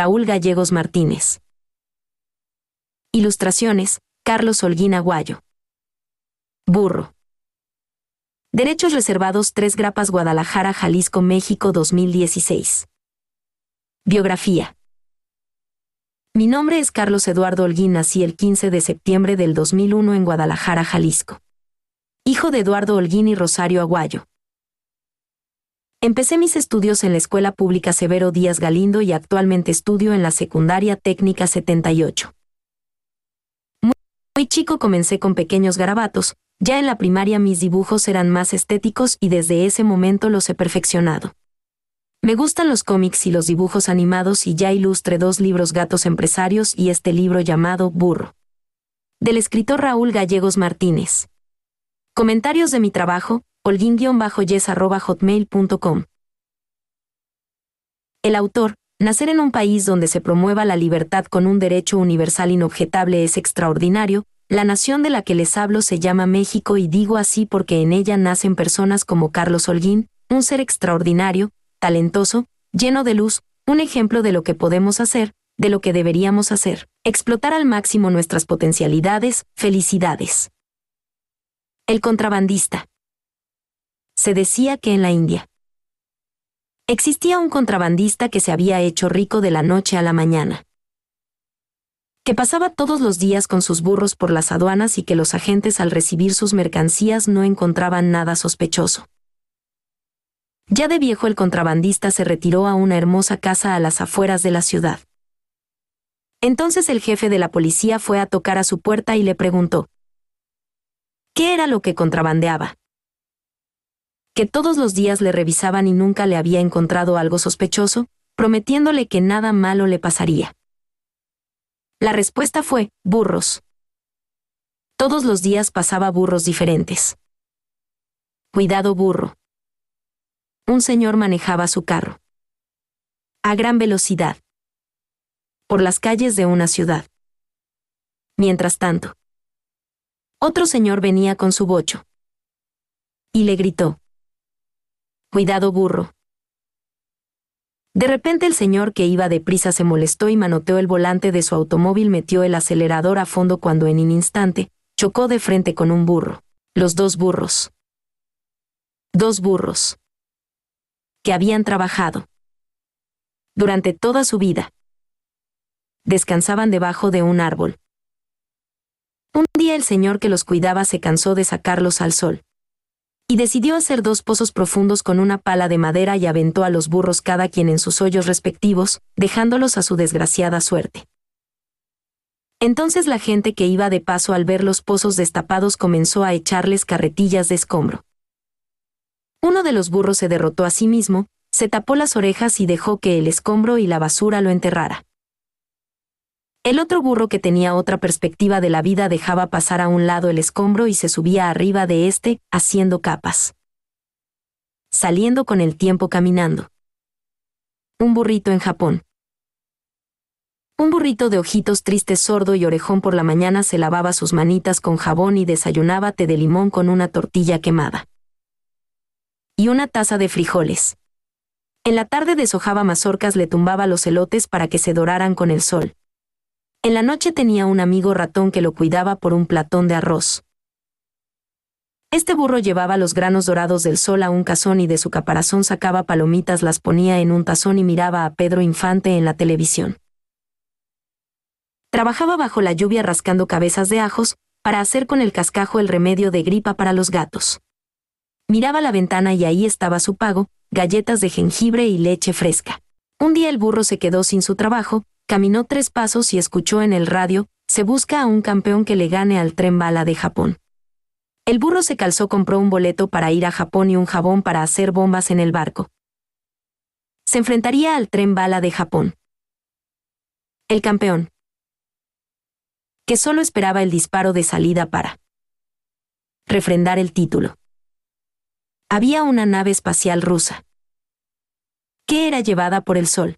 Raúl Gallegos Martínez. Ilustraciones, Carlos Holguín Aguayo. Burro. Derechos reservados 3 Grapas Guadalajara, Jalisco, México 2016. Biografía. Mi nombre es Carlos Eduardo Holguín, nací el 15 de septiembre del 2001 en Guadalajara, Jalisco. Hijo de Eduardo Holguín y Rosario Aguayo. Empecé mis estudios en la Escuela Pública Severo Díaz Galindo y actualmente estudio en la Secundaria Técnica 78. Muy, chico comencé con pequeños garabatos, ya en la primaria mis dibujos eran más estéticos y desde ese momento los he perfeccionado. Me gustan los cómics y los dibujos animados y ya ilustré dos libros Gatos Empresarios y este libro llamado Burro. Del escritor Raúl Gallegos Martínez. Comentarios de mi trabajo, holguín-yes.hotmail.com. El autor, nacer en un país donde se promueva la libertad con un derecho universal inobjetable es extraordinario, la nación de la que les hablo se llama México y digo así porque en ella nacen personas como Carlos Holguín, un ser extraordinario, talentoso, lleno de luz, un ejemplo de lo que podemos hacer, de lo que deberíamos hacer, explotar al máximo nuestras potencialidades, felicidades. El contrabandista se decía que en la India existía un contrabandista que se había hecho rico de la noche a la mañana, que pasaba todos los días con sus burros por las aduanas y que los agentes al recibir sus mercancías no encontraban nada sospechoso. Ya de viejo el contrabandista se retiró a una hermosa casa a las afueras de la ciudad. Entonces el jefe de la policía fue a tocar a su puerta y le preguntó, ¿qué era lo que contrabandeaba? Que todos los días le revisaban y nunca le había encontrado algo sospechoso, prometiéndole que nada malo le pasaría. La respuesta fue, burros. Todos los días pasaba burros diferentes. Cuidado burro. Un señor manejaba su carro. A gran velocidad. Por las calles de una ciudad. Mientras tanto. Otro señor venía con su bocho. Y le gritó. Cuidado burro. De repente el señor que iba deprisa se molestó y manoteó el volante de su automóvil, metió el acelerador a fondo cuando en un instante chocó de frente con un burro. Los dos burros. Dos burros. Que habían trabajado. Durante toda su vida. Descansaban debajo de un árbol. Un día el señor que los cuidaba se cansó de sacarlos al sol y decidió hacer dos pozos profundos con una pala de madera y aventó a los burros cada quien en sus hoyos respectivos, dejándolos a su desgraciada suerte. Entonces la gente que iba de paso al ver los pozos destapados comenzó a echarles carretillas de escombro. Uno de los burros se derrotó a sí mismo, se tapó las orejas y dejó que el escombro y la basura lo enterrara. El otro burro que tenía otra perspectiva de la vida dejaba pasar a un lado el escombro y se subía arriba de éste, haciendo capas. Saliendo con el tiempo caminando. Un burrito en Japón. Un burrito de ojitos tristes, sordo y orejón por la mañana se lavaba sus manitas con jabón y desayunaba té de limón con una tortilla quemada. Y una taza de frijoles. En la tarde deshojaba mazorcas, le tumbaba los elotes para que se doraran con el sol. En la noche tenía un amigo ratón que lo cuidaba por un platón de arroz. Este burro llevaba los granos dorados del sol a un cazón y de su caparazón sacaba palomitas, las ponía en un tazón y miraba a Pedro Infante en la televisión. Trabajaba bajo la lluvia rascando cabezas de ajos, para hacer con el cascajo el remedio de gripa para los gatos. Miraba la ventana y ahí estaba su pago, galletas de jengibre y leche fresca. Un día el burro se quedó sin su trabajo, caminó tres pasos y escuchó en el radio, se busca a un campeón que le gane al tren bala de Japón. El burro se calzó, compró un boleto para ir a Japón y un jabón para hacer bombas en el barco. Se enfrentaría al tren bala de Japón. El campeón. Que solo esperaba el disparo de salida para refrendar el título. Había una nave espacial rusa. Que era llevada por el sol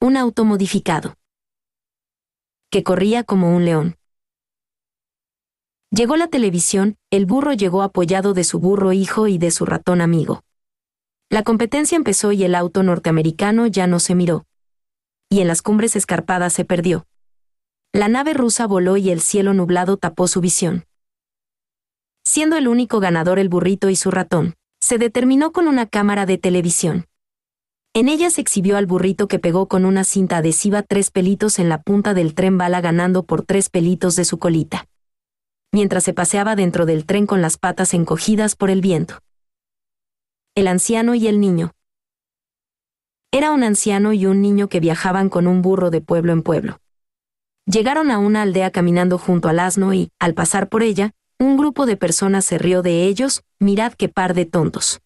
un auto modificado. Que corría como un león. Llegó la televisión, el burro llegó apoyado de su burro hijo y de su ratón amigo. La competencia empezó y el auto norteamericano ya no se miró. y en las cumbres escarpadas se perdió. La nave rusa voló y el cielo nublado tapó su visión. Siendo el único ganador el burrito y su ratón, se determinó con una cámara de televisión. En ella se exhibió al burrito que pegó con una cinta adhesiva tres pelitos en la punta del tren bala ganando por tres pelitos de su colita. Mientras se paseaba dentro del tren con las patas encogidas por el viento. El anciano y el niño. Era un anciano y un niño que viajaban con un burro de pueblo en pueblo. Llegaron a una aldea caminando junto al asno y, al pasar por ella, un grupo de personas se rió de ellos, mirad qué par de tontos.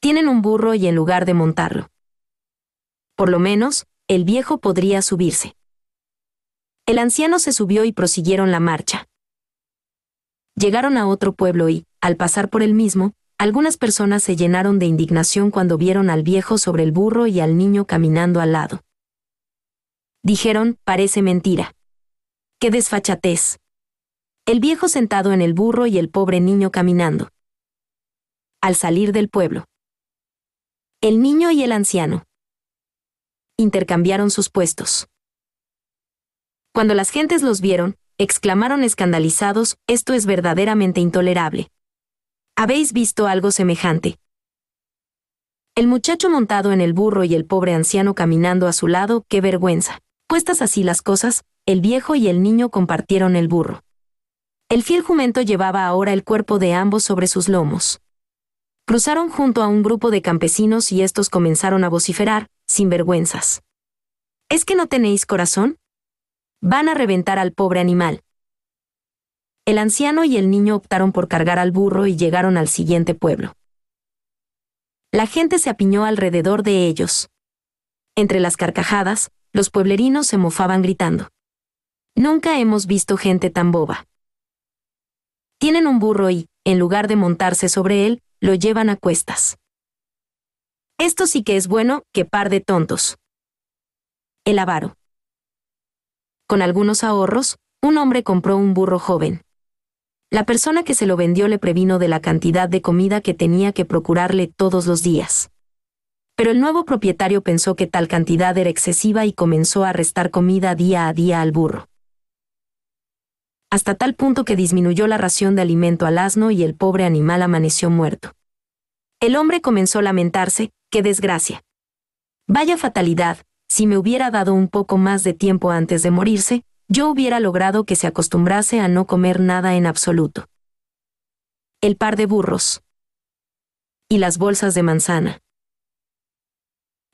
Tienen un burro y en lugar de montarlo. Por lo menos, el viejo podría subirse. El anciano se subió y prosiguieron la marcha. Llegaron a otro pueblo y, al pasar por el mismo, algunas personas se llenaron de indignación cuando vieron al viejo sobre el burro y al niño caminando al lado. Dijeron, parece mentira. ¡Qué desfachatez! El viejo sentado en el burro y el pobre niño caminando. Al salir del pueblo. El niño y el anciano intercambiaron sus puestos. Cuando las gentes los vieron, exclamaron escandalizados, esto es verdaderamente intolerable. ¿Habéis visto algo semejante? El muchacho montado en el burro y el pobre anciano caminando a su lado, qué vergüenza. Puestas así las cosas, el viejo y el niño compartieron el burro. El fiel jumento llevaba ahora el cuerpo de ambos sobre sus lomos. Cruzaron junto a un grupo de campesinos y estos comenzaron a vociferar, sin vergüenzas. ¿Es que no tenéis corazón? Van a reventar al pobre animal. El anciano y el niño optaron por cargar al burro y llegaron al siguiente pueblo. La gente se apiñó alrededor de ellos. Entre las carcajadas, los pueblerinos se mofaban gritando. Nunca hemos visto gente tan boba. Tienen un burro y, en lugar de montarse sobre él, lo llevan a cuestas. Esto sí que es bueno, que par de tontos. El avaro. Con algunos ahorros, un hombre compró un burro joven. La persona que se lo vendió le previno de la cantidad de comida que tenía que procurarle todos los días. Pero el nuevo propietario pensó que tal cantidad era excesiva y comenzó a restar comida día a día al burro. Hasta tal punto que disminuyó la ración de alimento al asno y el pobre animal amaneció muerto. El hombre comenzó a lamentarse, qué desgracia. Vaya fatalidad, si me hubiera dado un poco más de tiempo antes de morirse, yo hubiera logrado que se acostumbrase a no comer nada en absoluto. El par de burros. Y las bolsas de manzana.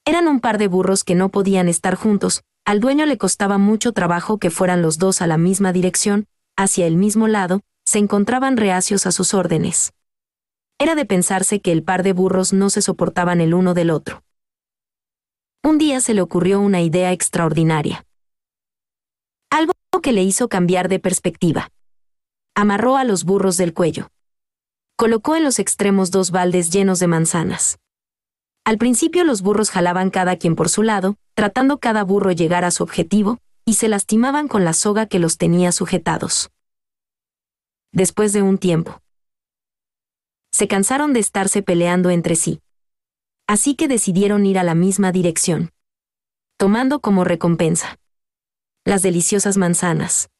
Eran un par de burros que no podían estar juntos, al dueño le costaba mucho trabajo que fueran los dos a la misma dirección, hacia el mismo lado, se encontraban reacios a sus órdenes. Era de pensarse que el par de burros no se soportaban el uno del otro. Un día se le ocurrió una idea extraordinaria. Algo que le hizo cambiar de perspectiva. Amarró a los burros del cuello. Colocó en los extremos dos baldes llenos de manzanas. Al principio los burros jalaban cada quien por su lado, tratando cada burro llegar a su objetivo, y se lastimaban con la soga que los tenía sujetados. Después de un tiempo, se cansaron de estarse peleando entre sí. Así que decidieron ir a la misma dirección. Tomando como recompensa las deliciosas manzanas.